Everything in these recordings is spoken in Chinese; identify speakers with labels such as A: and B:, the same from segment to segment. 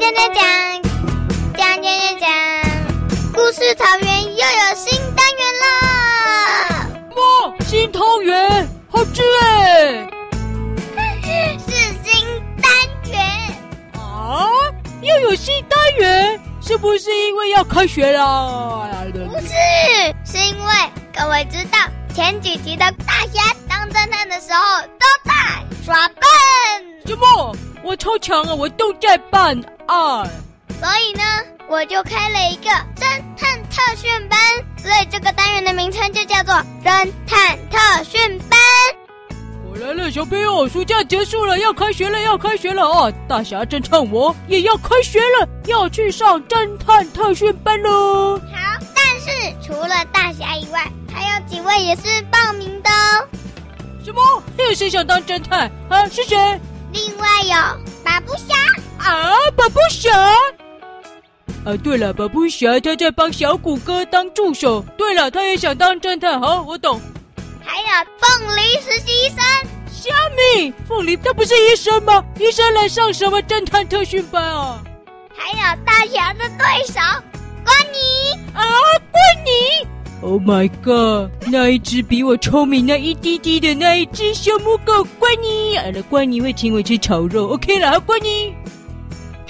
A: 讲讲讲，讲讲讲，故事草原又有新单元了！
B: 哇，新桃园，好吃哎！
A: 是新单元
B: 啊？又有新单元？是不是因为要开学啦？
A: 不是，是因为各位知道前几集的大侠当侦探的时候都在耍笨。
B: 什么？我超强啊！我都在办案。
A: 所以呢，我就开了一个侦探特训班，所以这个单元的名称就叫做侦探特训班。
B: 我来了，小朋友，暑假结束了，要开学了，要开学了啊！大侠侦探我也要开学了，要去上侦探特训班喽。
A: 好，但是除了大侠以外，还有几位也是报名的哦。
B: 什么？还有谁想当侦探啊？是谁？
A: 另外有巴布侠
B: 啊，巴布侠。啊，对了，宝宝侠他在帮小谷歌当助手。对了，他也想当侦探。好，我懂。
A: 还有凤梨实习医生
B: 虾米，凤梨他不是医生吗？医生来上什么侦探特训班啊？
A: 还有大侠的对手关尼
B: 啊，关尼！Oh my god，那一只比我聪明那一滴滴的那一只小母狗关尼，啊，那关尼会请我吃炒肉，OK 了，关尼。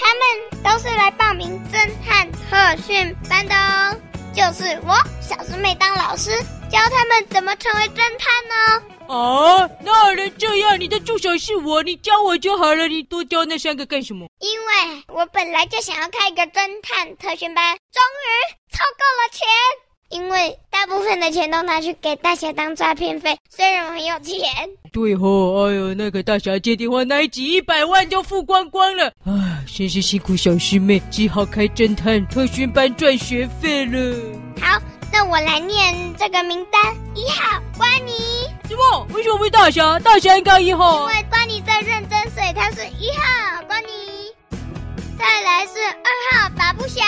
A: 他们都是来报名侦探特训班的哦，就是我小师妹当老师。教他们怎么成为侦探呢？
B: 哦，那能这样，你的助手是我，你教我就好了。你多教那三个干什么？
A: 因为我本来就想要开一个侦探特训班，终于凑够了钱。因为大部分的钱都拿去给大侠当诈骗费，虽然我很有钱。
B: 对哦，哎呦，那个大侠接电话那一集一百万就付光光了。啊，真是辛苦小师妹，只好开侦探特训班赚学费了。
A: 好。那我来念这个名单：一号关尼。
B: 什么？为什么不是大侠？大侠应该一号。
A: 因为关尼在认真，所以他是一号关尼。再来是二号巴布侠。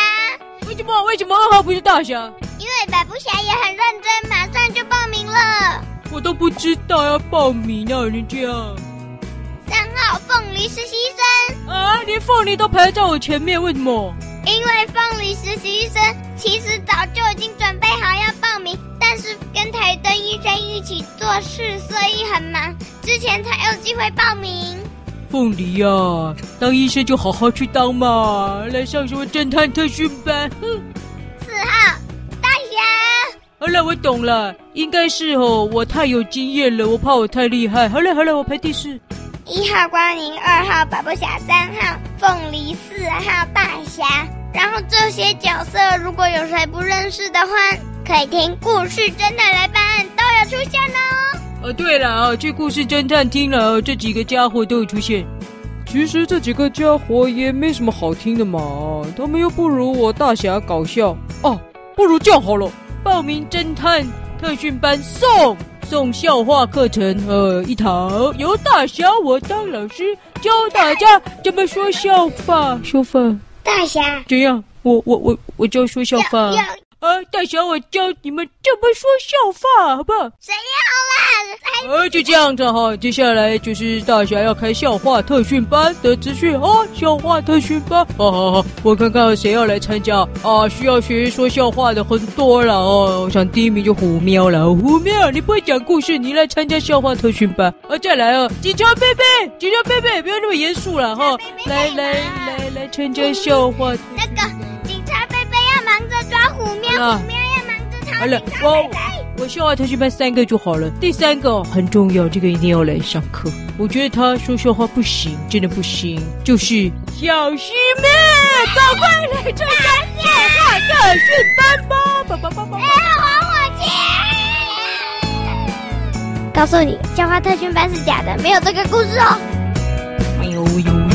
B: 为什么？为什么二号不是大侠？
A: 因为巴布侠也很认真，马上就报名了。
B: 我都不知道要报名啊，人家。
A: 三号凤梨实习医生。
B: 啊，连凤梨都排在我前面，为什么？
A: 因为凤梨实习医生其实早就已经准备好要报名，但是跟台灯医生一起做事，所以很忙，之前才有机会报名。
B: 凤梨呀、啊，当医生就好好去当嘛，来上什么侦探特训班？哼。
A: 四号大侠。
B: 好了，我懂了，应该是哦，我太有经验了，我怕我太厉害。好了好了，我排第四。
A: 一号关尼，二号宝宝侠，三号凤梨，四号大侠。然后这些角色，如果有谁不认识的话，可以听故事侦探来办案，都有出现哦。
B: 哦，对了啊，去故事侦探听了，这几个家伙都有出现。其实这几个家伙也没什么好听的嘛，他们又不如我大侠搞笑哦，不如这样好了，报名侦探特训班送。送笑话课程，呃，一堂由大侠我当老师，教大家怎么说笑话。说话，
A: 大侠
B: 怎样？我我我我教说笑话。啊，大侠，我教你们怎么说笑话，好不好？
A: 谁要啦？
B: 呃、啊，就这样子哈。接下来就是大侠要开笑话特训班的资讯哦。笑话特训班，好好好，我看看谁要来参加啊？需要学说笑话的很多了哦。我想第一名就虎喵了，虎喵，你不会讲故事，你来参加笑话特训班。啊，再来哦，警察贝贝，警察贝贝，不要那么严肃了哈。来来来来参加笑话。
A: 那个。抓虎喵，啊、虎喵要忙着查。好了，
B: 我我笑话特训班三个就好了。第三个很重要，这个一定要来上课。我觉得他说笑话不行，真的不行。就是小师妹，赶快来参加笑话特训班吧！爸爸爸爸，
A: 还我钱！告诉你，笑话特训班是假的，没有这个故事哦。
B: 哎呦呦。